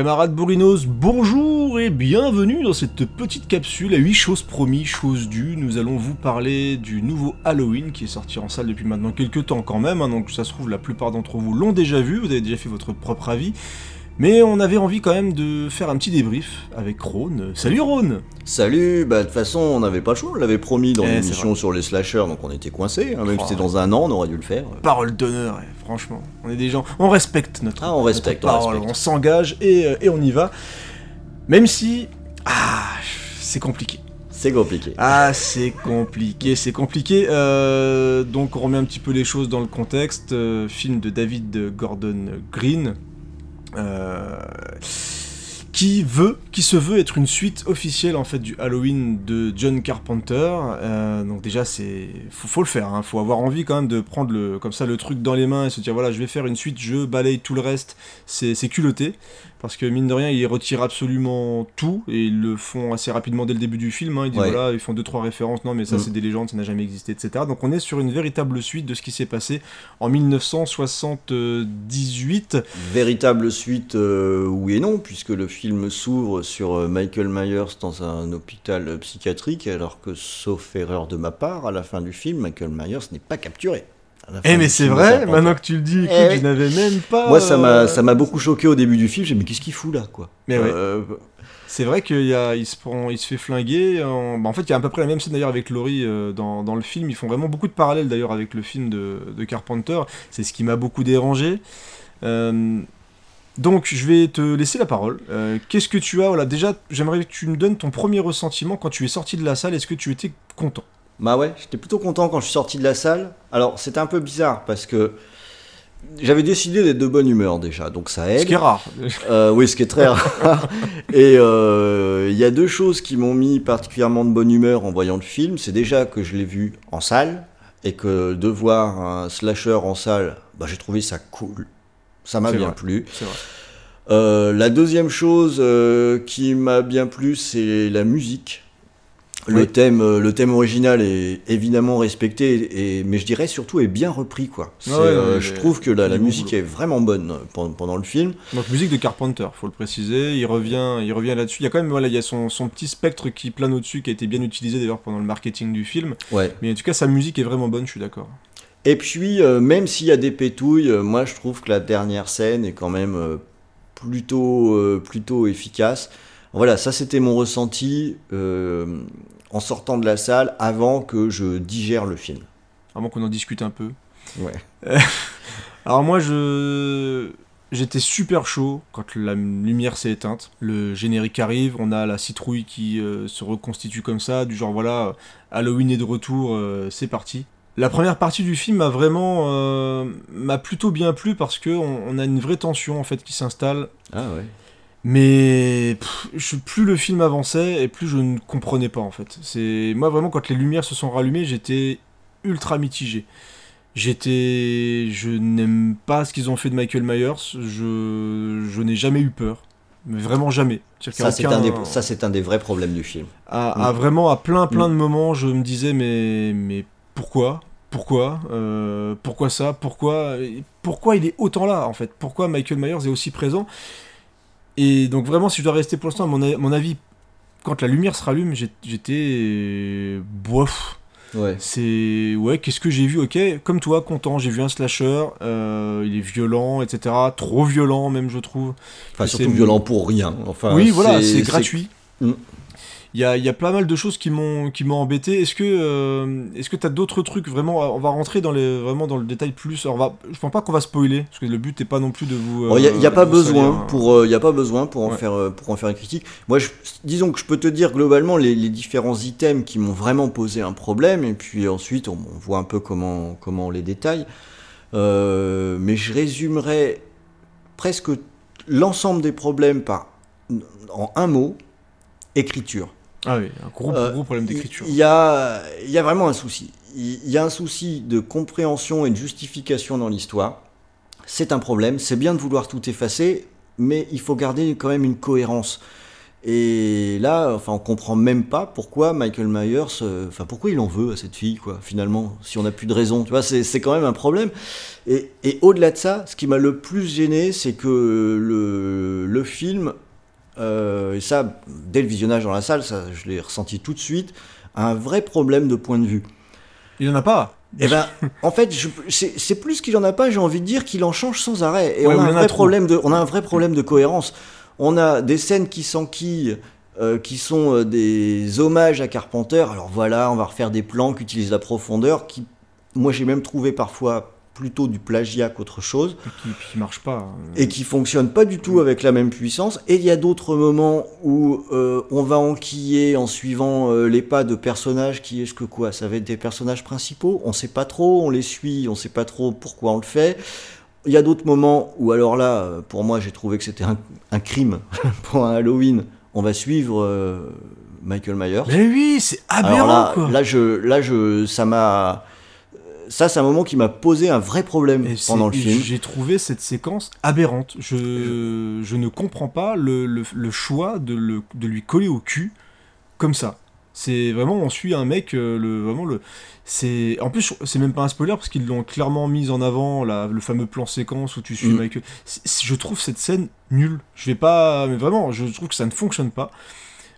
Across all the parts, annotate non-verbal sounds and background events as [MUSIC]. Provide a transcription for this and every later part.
Camarades bourrinos, bonjour et bienvenue dans cette petite capsule à 8 choses promis, choses dues. Nous allons vous parler du nouveau Halloween qui est sorti en salle depuis maintenant quelques temps quand même, hein, donc ça se trouve la plupart d'entre vous l'ont déjà vu, vous avez déjà fait votre propre avis. Mais on avait envie quand même de faire un petit débrief avec Rhône. Salut Rhône Salut, bah de toute façon on n'avait pas le choix, on l'avait promis dans Eh, l'émission sur les slashers, donc on était coincés, hein, même Oh. si c'était dans un an, on aurait dû le faire. Parole d'honneur, eh, franchement. On est des gens, on respecte notre, Ah, on respecte, notre parole, on s'engage et, euh, et on y va. Même si, ah, c'est compliqué. C'est compliqué. Ah, c'est compliqué, c'est compliqué. Euh, donc, on remet un petit peu les choses dans le contexte. Euh, film de David Gordon Green, qui veut, qui se veut être une suite officielle en fait du Halloween de John Carpenter. Euh, donc déjà, c'est, faut, le faire. Hein. Faut avoir envie quand même de prendre le, comme ça, le truc dans les mains et se dire voilà, je vais faire une suite, je balaye tout le reste. C'est culotté. Parce que mine de rien, ils retirent absolument tout et ils le font assez rapidement dès le début du film. hein. Ils disent Ouais. voilà, ils font deux trois références. Non, mais ça Mm. c'est des légendes, ça n'a jamais existé, etc. Donc on est sur une véritable suite de ce qui s'est passé en 1978. Véritable suite, euh, oui et non, puisque le film s'ouvre sur euh, Michael Myers dans un hôpital euh, psychiatrique, alors que, sauf erreur de ma part, à la fin du film, Michael Myers n'est pas capturé. Eh mais c'est vrai, maintenant que tu le dis, écoute, Eh oui. je n'avais même pas. Moi, ça m'a, euh, ça m'a beaucoup choqué au début du film. J'ai dit, mais qu'est-ce qu'il fout là, quoi Mais ouais. Euh, C'est vrai qu'il y a, il se prend, il se fait flinguer. En, bah, en fait, il y a à peu près la même scène d'ailleurs avec Laurie euh, dans, dans le film. Ils font vraiment beaucoup de parallèles d'ailleurs avec le film de, de Carpenter. C'est ce qui m'a beaucoup dérangé. Euh, donc, je vais te laisser la parole. Euh, Qu'est-ce que tu as Voilà, déjà, j'aimerais que tu me donnes ton premier ressentiment quand tu es sorti de la salle. Est-ce que tu étais content? Bah ouais, j'étais plutôt content quand je suis sorti de la salle. Alors, c'était un peu bizarre parce que j'avais décidé d'être de bonne humeur déjà, donc ça Ce aide. qui est rare. Euh, oui, ce qui est très rare. [LAUGHS] Et euh, il y a deux choses qui m'ont mis particulièrement de bonne humeur en voyant le film. C'est déjà que je l'ai vu en salle et que de voir un slasher en salle, bah, j'ai trouvé ça cool. Ça m'a bien vrai. plu. C'est vrai. Euh, la deuxième chose qui m'a bien plu, c'est la musique. Le, Oui. thème, euh, le thème original est évidemment respecté, et, mais je dirais surtout est bien repris. Quoi. Ouais, euh, ouais, je trouve que la, musique boulot. est vraiment bonne euh, pendant, pendant le film. Donc musique de Carpenter, faut le préciser. Il revient, il revient là-dessus. Il y a quand même, voilà, il y a son, son petit spectre qui plane au-dessus, qui a été bien utilisé d'ailleurs pendant le marketing du film. Ouais. Mais en tout cas, sa musique est vraiment bonne, je suis d'accord. Et puis, euh, même s'il y a des pétouilles, euh, moi je trouve que la dernière scène est quand même plutôt, plutôt efficace. Voilà, ça c'était mon ressenti euh, en sortant de la salle avant que je digère le film. Avant qu'on en discute un peu. Ouais. [LAUGHS] Alors moi, je j'étais super chaud quand la lumière s'est éteinte. Le générique arrive, on a la citrouille qui euh, se reconstitue comme ça, du genre voilà, Halloween est de retour, euh, c'est parti. La première partie du film m'a vraiment m'a plutôt bien plu parce que on, on a une vraie tension en fait qui s'installe. Ah ouais. Mais pff, je- plus le film avançait et plus je ne comprenais pas en fait. C'est moi vraiment quand les lumières se sont rallumées, j'étais ultra mitigé. J'étais, je n'aime pas ce qu'ils ont fait de Michael Myers. Je, je n'ai jamais eu peur, mais vraiment jamais. Ça c'est, un des, ça, c'est un des vrais problèmes du film. à, Mm. à vraiment à plein plein de moments, je me disais mais mais pourquoi? Pourquoi? Euh, pourquoi ça? Pourquoi? Pourquoi il est autant là en fait? Pourquoi Michael Myers est aussi présent? Et donc vraiment si je dois rester pour l'instant à mon, mon avis quand la lumière se rallume j'étais bof Ouais. c'est ouais qu'est-ce que j'ai vu? Ok comme toi content j'ai vu un slasher euh, il est violent etc trop violent même je trouve Enfin, surtout violent pour rien. Enfin, oui, voilà, c'est gratuit. Il y a, y a pas mal de choses qui m'ont qui m'ont embêté. Est-ce que euh, est-ce que t'as d'autres trucs vraiment On va rentrer dans les vraiment dans le détail plus. Alors, on va, je pense pas qu'on va spoiler parce que le but n'est pas non plus de vous. Il n'y a, euh, pas besoin hein. pour, euh, a pas besoin pour en Ouais. faire, euh, pour en faire une critique. Moi, je, disons que je peux te dire globalement les, les différents items qui m'ont vraiment posé un problème, et puis ensuite on, on voit un peu comment, comment on les détaille. Euh, mais je résumerai presque l'ensemble des problèmes par, en un mot écriture. Ah oui, un gros, Euh, gros problème d'écriture. Il y a, il y a vraiment un souci. Il y a un souci de compréhension et de justification dans l'histoire. C'est un problème. C'est bien de vouloir tout effacer, mais il faut garder quand même une cohérence. Et là, enfin, on comprend même pas pourquoi Michael Myers, euh, enfin, pourquoi il en veut à cette fille, quoi, finalement, si on n'a plus de raison. Tu vois, c'est c'est quand même un problème. Et, et au-delà de ça, ce qui m'a le plus gêné, c'est que le, le film, euh, et ça, dès le visionnage dans la salle, ça, je l'ai ressenti tout de suite, un vrai problème de point de vue. Il y en a pas. Eh ben, [LAUGHS] en fait, c'est plus qu'il en a pas, j'ai envie de dire qu'il en change sans arrêt. Et Ouais, on, a un a vrai problème de, on a un vrai problème de cohérence. On a des scènes qui s'enquillent, euh, qui sont euh, des hommages à Carpenter. Alors voilà, on va refaire des plans qui utilisent la profondeur, qui, moi j'ai même trouvé parfois plutôt du plagiat qu'autre chose Qui, qui marche pas. hein. et qui fonctionne pas du tout avec la même puissance. Et il y a d'autres moments où euh, on va enquiller en suivant euh, les pas de personnages qui est-ce que quoi Ça va être des personnages principaux? On sait pas trop, on les suit, on sait pas trop pourquoi on le fait. Il y a d'autres moments où alors là, euh, pour moi, j'ai trouvé que c'était un, un crime [LAUGHS] pour un Halloween. On va suivre Michael Myers. Mais oui, c'est aberrant là, quoi. là, je, là, je, ça m'a, ça, c'est un moment qui m'a posé un vrai problème Et pendant le film. J'ai trouvé cette séquence aberrante. Je, je ne comprends pas le, le- le choix de, le, de lui coller au cul comme ça. C'est vraiment, on suit un mec, euh, le, vraiment le. C'est en plus, c'est même pas un spoiler parce qu'ils l'ont clairement mis en avant, la- le fameux plan séquence où tu suis Mm. Michael. Je trouve cette scène nulle. Je vais pas, mais vraiment, je trouve que ça ne fonctionne pas.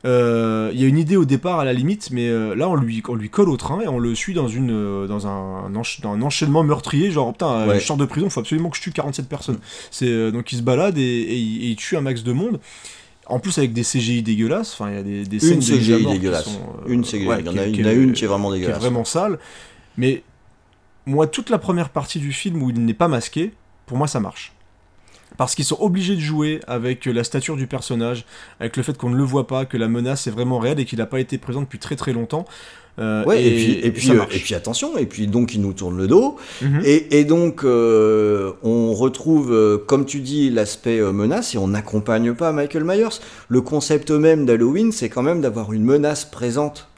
Euh, Il y a une idée au départ à la limite, mais euh, là on lui, on lui colle au train et on le suit dans, une, euh, dans, un, dans un enchaînement meurtrier. Genre, putain, euh, Ouais. je sors de prison, faut absolument que je tue 47 personnes. C'est euh, donc il se balade et, et il, et il tue un max de monde. En plus avec des CGI dégueulasses, enfin il y a des, des scènes Une CGI déjà morts qui dégueulasse. sont, Une CGI. ouais, il y en a, il en a une qui est vraiment qui est dégueulasse. vraiment sale. Mais moi, toute la première partie du film où il n'est pas masqué, pour moi, ça marche. Parce qu'ils sont obligés de jouer avec la stature du personnage, avec le fait qu'on ne le voit pas, que la menace est vraiment réelle et qu'il n'a pas été présent depuis très très longtemps. Euh, Ouais, et, puis, et, puis, euh, et puis attention, et puis donc il nous tourne le dos, Mhm. et, et donc euh, on retrouve, comme tu dis, l'aspect menace, et on n'accompagne pas Michael Myers. Le concept même d'Halloween, c'est quand même d'avoir une menace présente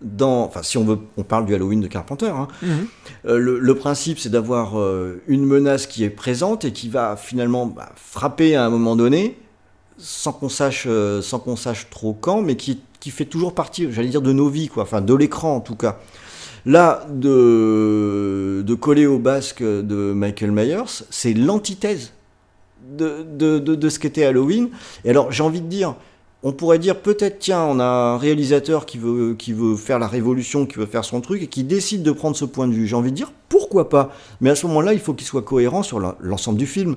dans... Enfin, si on veut, on parle du Halloween de Carpenter, hein. Mhm. Euh, le, le principe, c'est d'avoir euh, une menace qui est présente et qui va finalement bah, frapper à un moment donné, sans qu'on sache, euh, sans qu'on sache trop quand, mais qui, qui fait toujours partie, j'allais dire, de nos vies, quoi. Enfin, de l'écran en tout cas. Là, de, de coller au basque de Michael Myers, c'est l'antithèse de, de, de, de ce qu'était Halloween. Et alors, j'ai envie de dire, on pourrait dire peut-être, tiens, on a un réalisateur qui veut, qui veut faire la révolution, qui veut faire son truc, et qui décide de prendre ce point de vue. J'ai envie de dire, pourquoi pas? Mais à ce moment-là, il faut qu'il soit cohérent sur l'ensemble du film.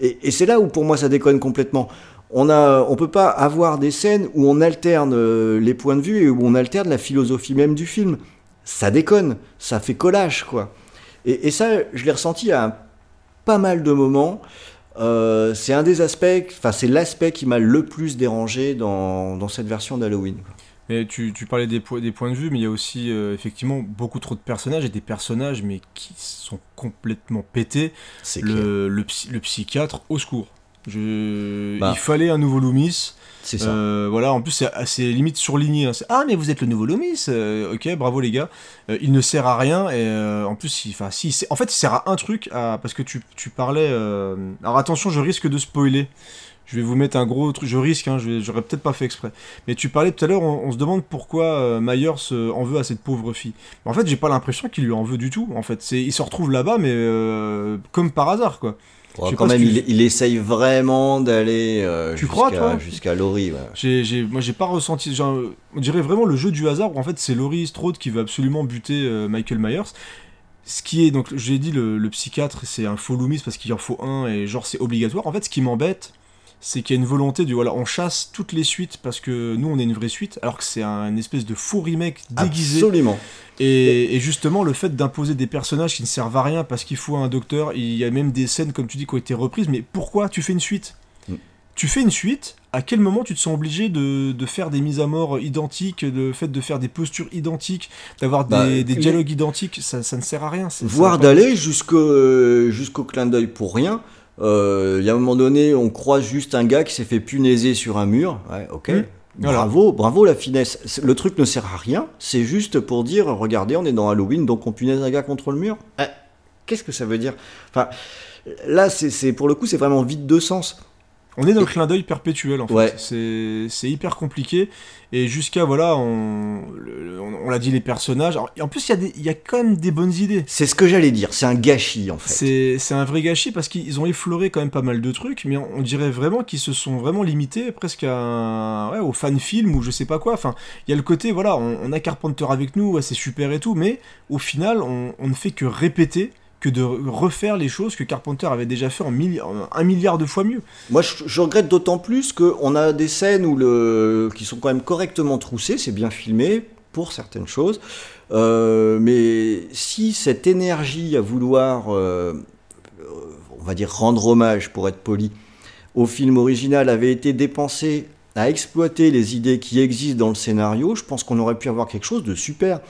Et, et c'est là où, pour moi, ça déconne complètement. On a, on peut pas avoir des scènes où on alterne euh, les points de vue et où on alterne la philosophie même du film. Ça déconne, ça fait collage, quoi. Et, et ça, je l'ai ressenti à pas mal de moments. Euh, c'est un des aspects, enfin c'est l'aspect qui m'a le plus dérangé dans, dans cette version d'Halloween. Mais tu, tu parlais des, po- des points de vue, mais il y a aussi euh, effectivement beaucoup trop de personnages et des personnages mais qui sont complètement pétés. Le, le, psy- le psychiatre, au secours. Je... Bah. Il fallait un nouveau Loomis. C'est ça. Euh, voilà, en plus c'est assez limite surligné. hein. Ah mais vous êtes le nouveau Loomis. Euh, ok, bravo les gars. Euh, il ne sert à rien et euh, en plus, il, si, en fait il sert à un truc parce que tu, parlais. Alors attention, je risque de spoiler. Je vais vous mettre un gros truc. Je risque, hein, j'aurais peut-être pas fait exprès. Mais tu parlais tout à l'heure, on, se demande pourquoi Myers en veut à cette pauvre fille. En fait, j'ai pas l'impression qu'il lui en veut du tout. En fait, il se retrouve là-bas, mais comme par hasard, quoi. Quand même, tu- il, il essaye vraiment d'aller euh, jusqu'à toi? jusqu'à Laurie. ouais. Moi, j'ai pas ressenti. genre, on dirait vraiment le jeu du hasard où en fait c'est Laurie Strode qui veut absolument buter euh, Michael Myers. Ce qui est, donc, j'ai dit, le, le psychiatre, c'est un faux Loomis parce qu'il en faut un et genre c'est obligatoire. En fait, ce qui m'embête, c'est qu'il y a une volonté du voilà, on chasse toutes les suites parce que nous on est une vraie suite, alors que c'est un espèce de faux remake déguisé. Absolument. Et, et justement, le fait d'imposer des personnages qui ne servent à rien parce qu'il faut un docteur, il y a même des scènes, comme tu dis, qui ont été reprises, mais pourquoi tu fais une suite? Mm. Tu fais une suite, à quel moment tu te sens obligé de, de faire des mises à mort identiques, le fait de faire des postures identiques, d'avoir des, Bah, des dialogues identiques, ça, ça ne sert à rien. Voire d'aller jusqu'au jusqu'au clin d'œil pour rien. Euh, Il y a un moment donné, on croise juste un gars qui s'est fait punaiser sur un mur. Ouais, ok. Mm. Voilà. Bravo, bravo la finesse. Le truc ne sert à rien, c'est juste pour dire, regardez, on est dans Halloween, donc on punaise un gars contre le mur. Eh, Qu'est-ce que ça veut dire? Enfin, là, c'est c'est- pour le coup, c'est vraiment vide de sens. On est dans le clin d'œil perpétuel en fait. Ouais. C'est hyper compliqué et jusqu'à voilà, on, le- on, on l'a dit les personnages. Alors, en plus il y a y quand même des bonnes idées. C'est ce que j'allais dire, c'est un gâchis en fait. C'est un vrai gâchis parce qu'ils ont effleuré quand même pas mal de trucs, mais on, on dirait vraiment qu'ils se sont vraiment limités presque à un- ouais, au fan film ou je sais pas quoi. Enfin, il y a le côté, voilà, on, on a Carpenter avec nous, ouais, c'est super et tout, mais au final, on ne fait que répéter, que de refaire les choses que Carpenter avait déjà fait en, un milliard de fois mieux. Moi, je, je regrette d'autant plus qu'on a des scènes où le, qui sont quand même correctement troussées, c'est bien filmé pour certaines choses. Euh, mais si cette énergie à vouloir, euh, euh, on va dire, rendre hommage, pour être poli, au film original avait été dépensée à exploiter les idées qui existent dans le scénario, je pense qu'on aurait pu avoir quelque chose de super.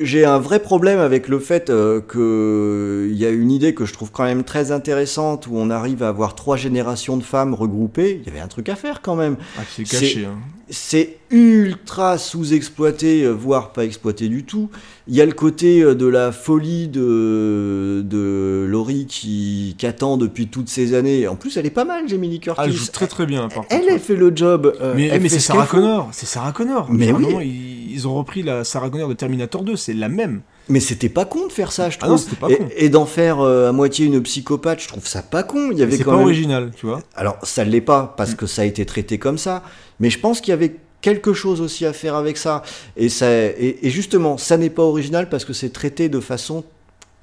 J'ai un vrai problème avec le fait euh, qu'il y a une idée que je trouve quand même très intéressante où on arrive à avoir trois générations de femmes regroupées. Il y avait un truc à faire quand même. Ah, c'est C'est- caché. Hein. C'est ultra sous-exploité, euh, voire pas exploité du tout. Il y a le côté euh, de la folie de, de Laurie qui, qui attend depuis toutes ces années. En plus, elle est pas mal, Jamie Lee Curtis. Elle joue très très bien. Par Elle, contre. elle fait le job. euh, Mais, elle mais c'est ce Sarah. Connor, c'est Sarah Connor. Mais oui. ils ont repris la Sarah Connor de Terminator 2, c'est la même. Mais c'était pas con de faire ça, je Ah trouve. non, c'était pas et con. et d'en faire euh, à moitié une psychopathe, je trouve ça pas con. Il y avait C'est pas même. original, tu vois. Alors, ça l'est pas, parce que ça a été traité comme ça. Mais je pense qu'il y avait quelque chose aussi à faire avec ça. Et, ça, et, et justement, ça n'est pas original parce que c'est traité de façon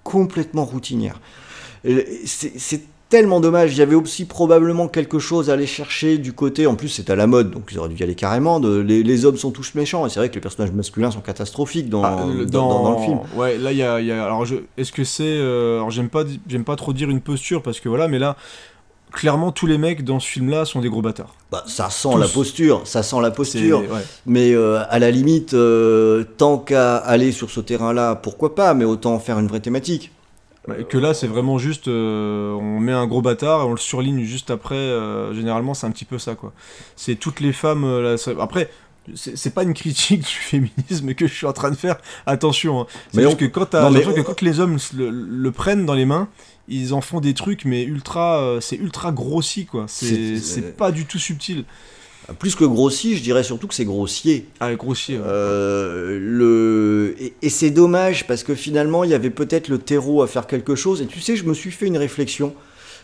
complètement routinière. C'est tellement dommage. Il y avait aussi probablement quelque chose à aller chercher du côté. En plus, c'est à la mode, donc ils auraient dû y aller carrément. De, les, les hommes sont tous méchants. Et c'est vrai que les personnages masculins sont catastrophiques dans, Ah, le- dans, dans- dans le film. Ouais, là, il y a, il y a- Alors, est-ce que c'est. euh, Alors, j'aime pas, j'aime pas trop dire une posture parce que voilà, mais là, clairement, tous les mecs dans ce film-là sont des gros bâtards. Bah, ça sent Tous. la posture. Ça sent la posture. ouais. Mais euh, à la limite, euh, tant qu'à aller sur ce terrain-là, pourquoi pas, mais autant faire une vraie thématique. Que là, c'est vraiment juste. euh, on met un gros bâtard et on le surligne juste après. euh, généralement, c'est un petit peu ça, quoi. C'est toutes les femmes. euh, Après. C'est pas une critique [LAUGHS] du féminisme que je suis en train de faire, attention. hein. C'est Mais juste on- que quand, Non, mais que les hommes le, le prennent dans les mains, ils en font des trucs, mais ultra. euh, c'est ultra grossi, quoi. C'est pas du tout subtil. Plus que grossi, je dirais surtout que c'est grossier. Ah, grossier. ouais. Euh, le... Et, et c'est dommage parce que finalement, il y avait peut-être le terreau à faire quelque chose. Et tu sais, je me suis fait une réflexion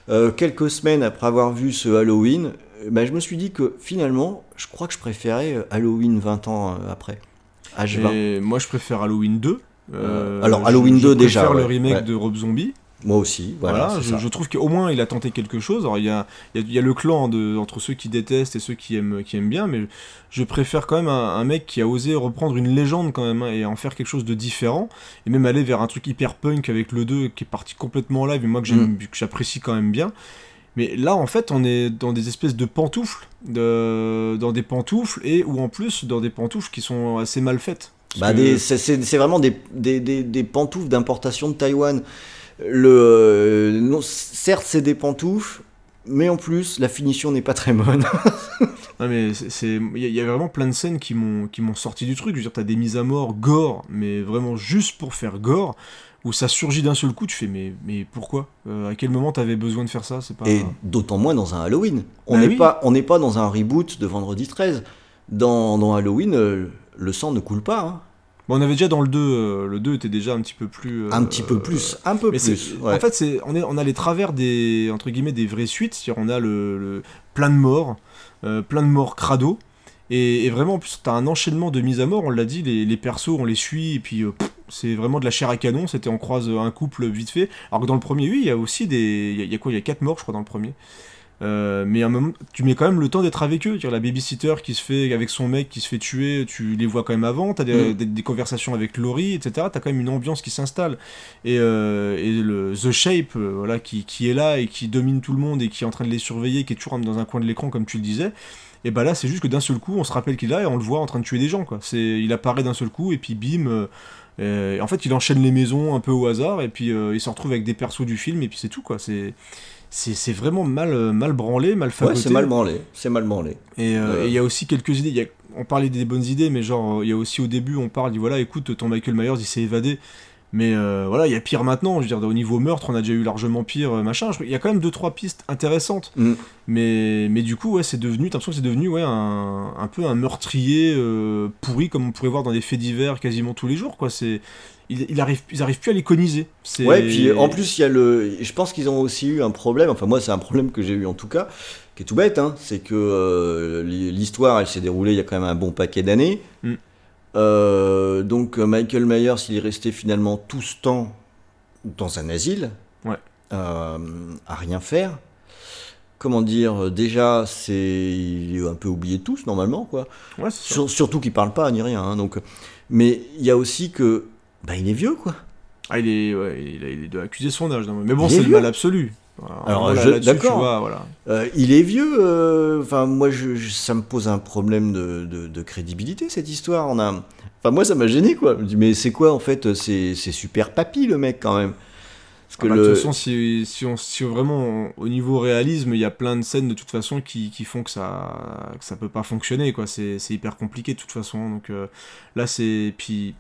euh, quelques semaines après avoir vu ce Halloween. euh, ben, je me suis dit que finalement, je crois que je préférais Halloween 20 ans après. H20. Et moi, je préfère Halloween 2. Euh, alors, Halloween je 2 déjà, préfère le remake ouais. de Rob Zombie. Moi aussi, voilà. Je, trouve qu'au moins il a tenté quelque chose. Alors il y a, il y a- il y a le clan de, entre ceux qui détestent et ceux qui aiment, qui aiment bien, mais je préfère quand même un, un mec qui a osé reprendre une légende quand même hein, et en faire quelque chose de différent et même aller vers un truc hyper punk avec le 2 qui est parti complètement en live et moi que Mm. que j'apprécie quand même bien. Mais là en fait on est dans des espèces de pantoufles, de, dans des pantoufles et ou en plus dans des pantoufles qui sont assez mal faites. Bah, que- c'est- vraiment des, des, des, des pantoufles d'importation de Taïwan. Le, euh, non, certes, c'est des pantoufles, mais en plus, la finition n'est pas très bonne. [LAUGHS] Mais c'est- il y, a- il y a vraiment plein de scènes qui m'ont qui m'ont sorti du truc. Je veux dire, t'as des mises à mort gore, mais vraiment juste pour faire gore, où ça surgit d'un seul coup. Tu fais mais mais pourquoi? Euh, À quel moment t'avais besoin de faire ça? C'est pas. Et d'autant moins dans un Halloween. On Bah n'est oui. pas, on n'est pas dans un reboot de Vendredi 13. Dans, dans Halloween, euh, le sang ne coule pas. hein. Bon, on avait déjà dans le 2, euh, le 2 était déjà un petit peu plus. euh, Un petit peu plus, un peu c'est- plus. ouais. En fait, c'est on, est, on a les travers des entre guillemets des vraies suites. C'est-à-dire, on a le, le- plein de morts, euh, plein de morts crado. Et, et vraiment, en plus, t'as un enchaînement de mises à mort. On l'a dit, les, les persos, on les suit et puis euh, c'est vraiment de la chair à canon. C'était on croise un couple vite fait. Alors que dans le premier, oui, il y a aussi des, il y a- il y, a quoi? Il y a quatre morts, je crois, dans le premier. Euh, mais à un moment, tu mets quand même le temps d'être avec eux. Dire la babysitter qui se fait avec son mec qui se fait tuer, tu les vois quand même avant. T'as des, Mm. des, des conversations avec Laurie, etc. T'as quand même une ambiance qui s'installe. Et, euh, et le The Shape, euh, voilà, qui, qui est là et qui domine tout le monde et qui est en train de les surveiller, qui est toujours dans un coin de l'écran comme tu le disais. Et bah là, c'est juste que d'un seul coup, on se rappelle qu'il est là et on le voit en train de tuer des gens. Quoi. Il apparaît d'un seul coup et puis bim, en fait, il enchaîne les maisons un peu au hasard, et puis il se retrouve avec des persos du film, et puis c'est tout, quoi. C'est. C'est vraiment mal, euh, mal branlé, mal fabriqué. Ouais, c'est mal branlé. C'est mal branlé. Et il y a aussi quelques idées. Y a, on parlait des bonnes idées, mais genre, il y a aussi au début, on parle, dit voilà, écoute, ton Michael Myers, il s'est évadé. Mais euh, voilà, il y a pire maintenant. Je veux dire, au niveau meurtre, on a déjà eu largement pire, euh, machin. Il y a quand même deux trois pistes intéressantes. Mm. Mais, mais du coup, ouais, c'est devenu, t'as l'impression que c'est devenu ouais, un, un peu un meurtrier euh, pourri, comme on pourrait voir dans des faits divers quasiment tous les jours. Quoi. C'est, il, il arrive, ils arrivent plus à l'iconiser. Ouais, puis en plus, il y a le. Je pense qu'ils ont aussi eu un problème. Enfin, moi, c'est un problème que j'ai eu en tout cas, qui est tout bête. Hein, c'est que l'histoire, elle s'est déroulée il y a quand même un bon paquet d'années. Mm. Euh, donc Michael Myers, il est resté finalement tout ce temps dans un asile, euh, à rien faire. Comment dire, déjà, c'est il est un peu oublié de tous normalement, quoi. surtout qu'il parle pas ni rien. Hein, donc, mais il y a aussi que, bah, il est vieux, quoi. Ah, il est, ouais, il, doit accuser son âge. Mais bon, c'est le mal absolu. Alors, d'accord. Voilà. Euh, il est vieux. Euh, enfin, moi, je, ça me pose un problème de, de, crédibilité cette histoire. On a, enfin, moi, ça m'a gêné quoi. Je me dis, mais c'est quoi en fait C'est super papy le mec quand même. Parce que ah bah, De toute façon, si, si, on, si vraiment au niveau réalisme, il y a plein de scènes de toute façon qui, qui font que ça, que ça peut pas fonctionner quoi. C'est hyper compliqué de toute façon. Donc euh, là, c'est puis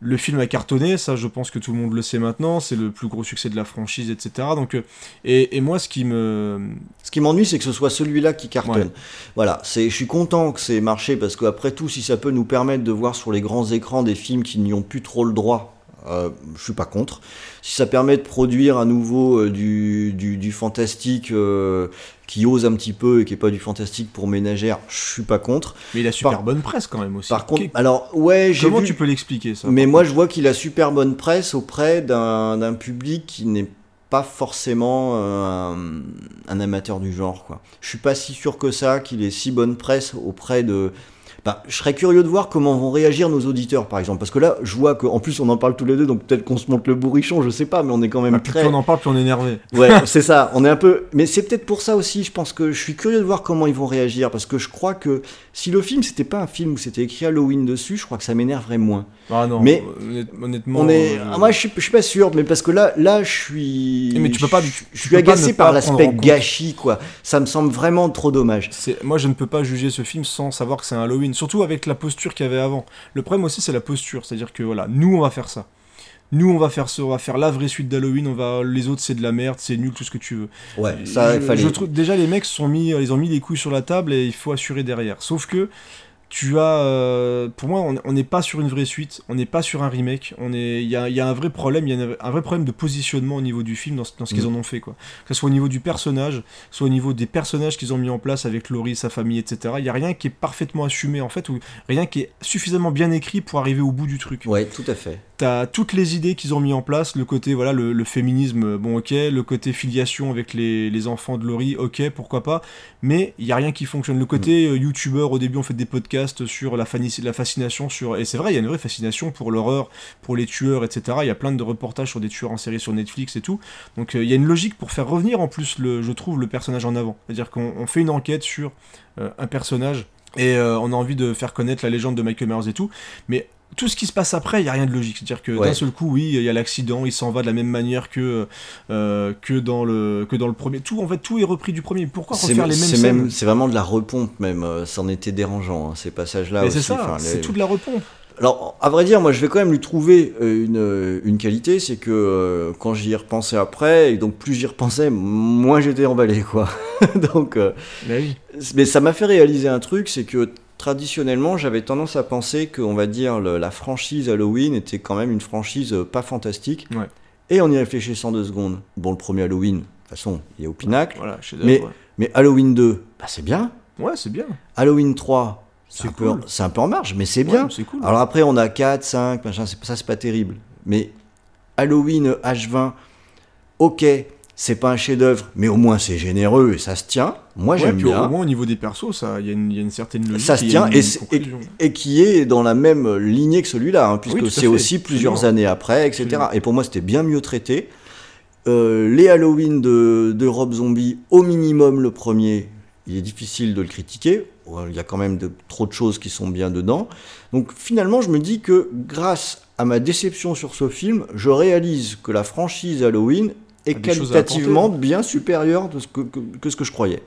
le film a cartonné, ça je pense que tout le monde le sait maintenant, c'est le plus gros succès de la franchise, etc. Donc, euh, et, moi ce qui me... Ce qui m'ennuie c'est que ce soit celui-là qui cartonne. Voilà, je suis content que c'est marché parce qu'après tout, si ça peut nous permettre de voir sur les grands écrans des films qui n'y ont plus trop le droit euh, je suis pas contre. Si ça permet de produire à nouveau euh, du, du, fantastique euh, qui ose un petit peu et qui est pas du fantastique pour ménagère, je suis pas contre. Mais il a super bonne presse quand même aussi. Par contre, alors ouais, j'ai Comment tu peux l'expliquer ça Mais moi je vois qu'il a super bonne presse auprès d'un public qui n'est pas forcément un, un, amateur du genre quoi. Je suis pas si sûr que ça qu'il ait si bonne presse auprès de bah, je serais curieux de voir comment vont réagir nos auditeurs, par exemple. Parce que là, je vois qu'en plus, on en parle tous les deux, donc peut-être qu'on se monte le bourrichon, je sais pas, mais on est quand même bah, très. Plus on en parle, plus on est énervé. Ouais, [LAUGHS] c'est ça. On est un peu. Mais c'est peut-être pour ça aussi, je pense que je suis curieux de voir comment ils vont réagir. Parce que je crois que si le film, c'était pas un film où c'était écrit Halloween dessus, je crois que ça m'énerverait moins. Ah non, mais honnêtement. On est... Euh, moi, je suis, je suis pas sûr, mais parce que là, là je suis. Mais tu peux pas. Je, suis agacé par l'aspect gâchis, quoi. Ça me semble vraiment trop dommage. Moi, je ne peux pas juger ce film sans savoir que c'est un Halloween. Surtout avec la posture qu'il y avait avant. Le problème aussi, c'est la posture. C'est-à-dire que voilà, nous, on va faire ça. Nous, on va faire ça, on va faire la vraie suite d'Halloween. On va, les autres, c'est de la merde, c'est nul, tout ce que tu veux. Ouais, ça, je, fallait. Je trouve, déjà, les mecs sont mis, ils ont mis les couilles sur la table et il faut assurer derrière. Sauf que tu as, euh, pour moi, on n'est pas sur une vraie suite, on n'est pas sur un remake, on est, il y a, y a, un vrai problème, il y a un vrai problème de positionnement au niveau du film dans, dans ce qu'ils mm. en ont fait, quoi. Que ce soit au niveau du personnage, soit au niveau des personnages qu'ils ont mis en place avec Laurie, sa famille, etc. Il y a rien qui est parfaitement assumé en fait, ou rien qui est suffisamment bien écrit pour arriver au bout du truc. Ouais, tout à fait. T'as toutes les idées qu'ils ont mis en place, le côté voilà le, féminisme, bon ok, le côté filiation avec les, les enfants de Laurie, ok, pourquoi pas, mais il y a rien qui fonctionne. Le côté mm. euh, youtubeur, au début on fait des podcasts sur la, fascination sur et c'est vrai il y a une vraie fascination pour l'horreur, pour les tueurs, etc. Il y a plein de reportages sur des tueurs en série sur Netflix et tout. Donc euh, il y a une logique pour faire revenir en plus le, je trouve le personnage en avant. C'est-à-dire qu'on fait une enquête sur euh, un personnage et on a envie de faire connaître la légende de Michael Myers et tout, mais tout ce qui se passe après, il n'y a rien de logique. C'est-à-dire que d'un seul coup, oui, il y a l'accident, il s'en va de la même manière que, euh, que, dans le, que dans le premier. Tout, en fait, tout est repris du premier. Pourquoi refaire les mêmes scènes C'est vraiment de la repompe, même. Euh, ça en était dérangeant, hein, ces passages-là. Mais c'est ça, c'est tout de la repompe. Alors, à vrai dire, moi, je vais quand même lui trouver euh, une, une qualité, c'est que quand j'y repensais après, et donc plus j'y repensais, moins j'étais emballé, quoi. [LAUGHS] donc, mais, mais ça m'a fait réaliser un truc, c'est que traditionnellement, j'avais tendance à penser que, on va dire, la franchise Halloween était quand même une franchise euh, pas fantastique. Et en y réfléchissant deux secondes, bon, le premier Halloween, de toute façon, il est au pinacle. mais, mais Halloween 2, bah, c'est bien. Ouais, c'est bien. Halloween 3, c'est un, peu, un peu en marge, mais c'est bien. cool, Alors après, on a 4, 5, machin, ça, c'est pas terrible. Mais Halloween H20, ok, c'est pas un chef-d'œuvre, mais au moins c'est généreux et ça se tient. Moi j'aime bien. Au moins au niveau des persos, il y, a une certaine logique. Ça se tient et, et, qui est dans la même lignée que celui-là, hein, puisque c'est aussi plusieurs années après, etc. Et pour moi c'était bien mieux traité. Euh, les Halloween de, de Rob Zombie, au minimum le premier, il est difficile de le critiquer. Il y a quand même de, trop de choses qui sont bien dedans. Donc finalement, je me dis que grâce à ma déception sur ce film, je réalise que la franchise Halloween est à qualitativement bien supérieure de ce que, que- que ce que je croyais.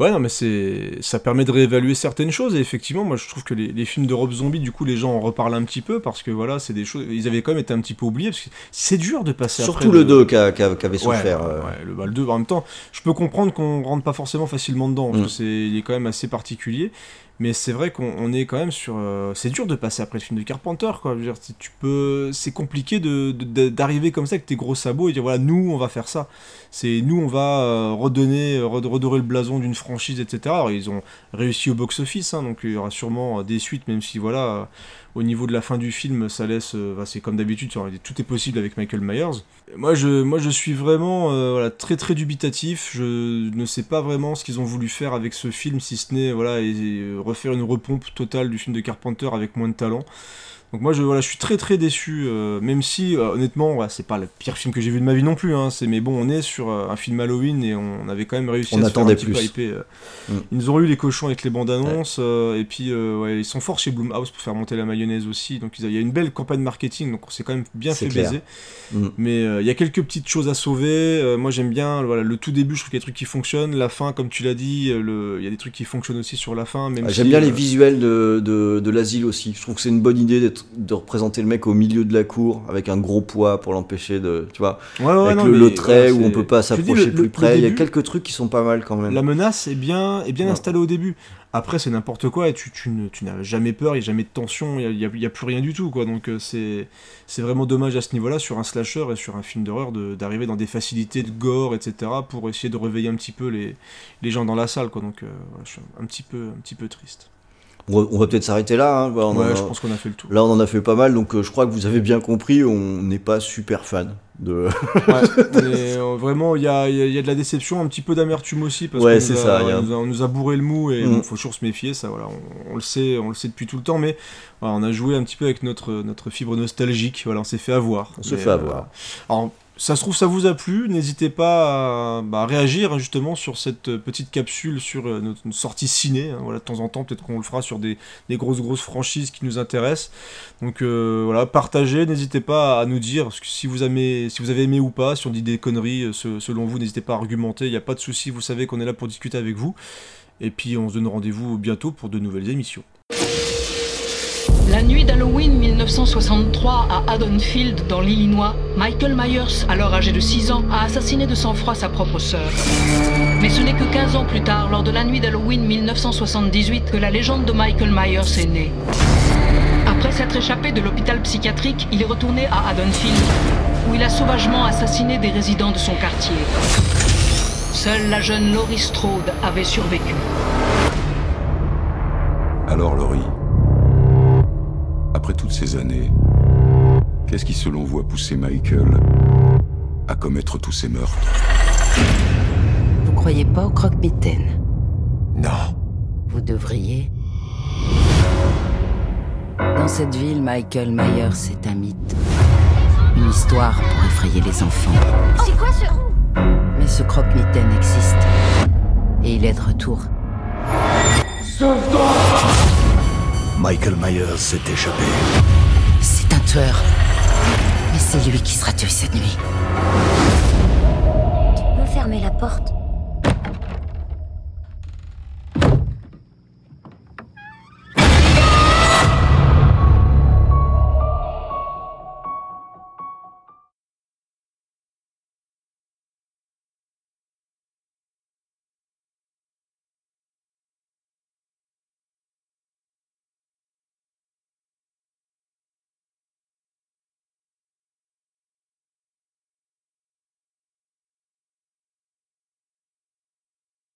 Ouais, non, mais c'est, ça permet de réévaluer certaines choses. Et effectivement, moi, je trouve que les, les films de Rob Zombie, du coup, les gens en reparlent un petit peu parce que voilà, c'est des choses. Ils avaient quand même été un petit peu oubliés parce que c'est dur de passer Surtout après le 2 qui, avait souffert. ouais, euh. ouais, le, bah, le 2, en même temps, je peux comprendre qu'on rentre pas forcément facilement dedans, parce Mm. que c'est, il est quand même assez particulier. Mais c'est vrai qu'on on est quand même sur. euh, c'est dur de passer après le film de Carpenter, quoi. Tu peux, c'est compliqué de, d'arriver comme ça avec tes gros sabots et dire voilà, nous, on va faire ça. C'est nous, on va euh, redonner, red- redorer le blason d'une franchise, etc. Alors, ils ont réussi au box-office, hein, donc il y aura sûrement euh, des suites, même si voilà, euh, au niveau de la fin du film, ça laisse. euh, bah, c'est comme d'habitude, tout est possible avec Michael Myers. Moi, je, moi, je suis vraiment euh, très très dubitatif. Je ne sais pas vraiment ce qu'ils ont voulu faire avec ce film, si ce n'est voilà, refaire une repompe totale du film de Carpenter avec moins de talent. Donc moi, je, voilà, je suis très très déçu, euh, même si euh, honnêtement, voilà, c'est pas le pire film que j'ai vu de ma vie non plus. Hein, c'est mais bon, on est sur euh, un film Halloween et on, avait quand même réussi On à se faire un petit peu plus. hyper. Mm. Ils nous ont eu les cochons avec les bandes annonces et puis ouais, ils sont forts chez Blumhouse pour faire monter la mayonnaise aussi. Donc il y a une belle campagne marketing, donc on s'est quand même bien C'est fait clair. baiser. Mm. Mais il y a quelques petites choses à sauver. Moi j'aime bien voilà, le tout début, je trouve qu'il y a des trucs qui fonctionnent. La fin, comme tu l'as dit, le- il y a des trucs qui fonctionnent aussi sur la fin. Même Ah, J'aime bien les visuels de, de, de l'asile aussi. Je trouve que c'est une bonne idée d'être- de représenter le mec au milieu de la cour avec un gros poids pour l'empêcher de. Tu vois, Ouais, ouais, avec non, le, trait où on peut pas s'approcher plus le près. Il y a quelques trucs qui sont pas mal quand même. La menace est bien, est bien installée au début. Après, c'est n'importe quoi et tu, tu n'as jamais peur, il n'y a jamais de tension, il n'y a, a plus rien du tout. quoi. Donc, euh, c'est c'est vraiment dommage à ce niveau-là, sur un slasher et sur un film d'horreur, de- d'arriver dans des facilités de gore, etc., pour essayer de réveiller un petit peu les, les gens dans la salle. Quoi. Donc, euh, je suis un petit peu, un petit peu triste. On va, peut-être s'arrêter là. hein. On ouais, a- je pense qu'on a fait le tour. Là, on en a fait pas mal, donc euh, je crois que vous avez bien compris, on n'est pas super fan de. Ouais, [LAUGHS] euh, vraiment, il y a, il y a- il y a de la déception, un petit peu d'amertume aussi, parce Ouais, qu'on c'est nous a- ça, il y a- on, nous a, on nous a bourré le mou et Mm. bon, faut toujours se méfier, ça, voilà, on, on le sait, on le sait depuis tout le temps, mais voilà, on a joué un petit peu avec notre, notre fibre nostalgique, voilà, on s'est fait avoir. On se Mais, fait euh, avoir. alors, ça se trouve, ça vous a plu. N'hésitez pas à, bah, réagir hein, justement sur cette euh, petite capsule sur euh, notre, sortie ciné. hein. voilà, de temps en temps, peut-être qu'on le fera sur des, grosses grosses franchises qui nous intéressent. Donc euh, voilà, partagez. N'hésitez pas à nous dire si vous avez, aimé ou pas, si on dit des conneries se- selon vous, n'hésitez pas à argumenter. Il n'y a pas de souci. Vous savez qu'on est là pour discuter avec vous. Et puis on se donne rendez-vous bientôt pour de nouvelles émissions. La nuit d'Halloween 1963 à Haddonfield, dans l'Illinois, Michael Myers, alors âgé de 6 ans, a assassiné de sang-froid sa propre sœur. Mais ce n'est que 15 ans plus tard, lors de la nuit d'Halloween 1978, que la légende de Michael Myers est née. Après s'être échappé de l'hôpital psychiatrique, il est retourné à Haddonfield, où il a sauvagement assassiné des résidents de son quartier. Seule la jeune Laurie Strode avait survécu. Alors, Laurie, après toutes ces années, qu'est-ce qui, selon vous, a poussé Michael à commettre tous ces meurtres Vous croyez pas au croque-mitaine? Non. Vous devriez. Dans cette ville, Michael Myers est un mythe. Une histoire pour effrayer les enfants. C'est quoi ce... Mais ce croque-mitaine existe. Et il est de retour. Michael Myers s'est échappé. C'est un tueur. Mais c'est lui qui sera tué cette nuit. Tu peux fermer la porte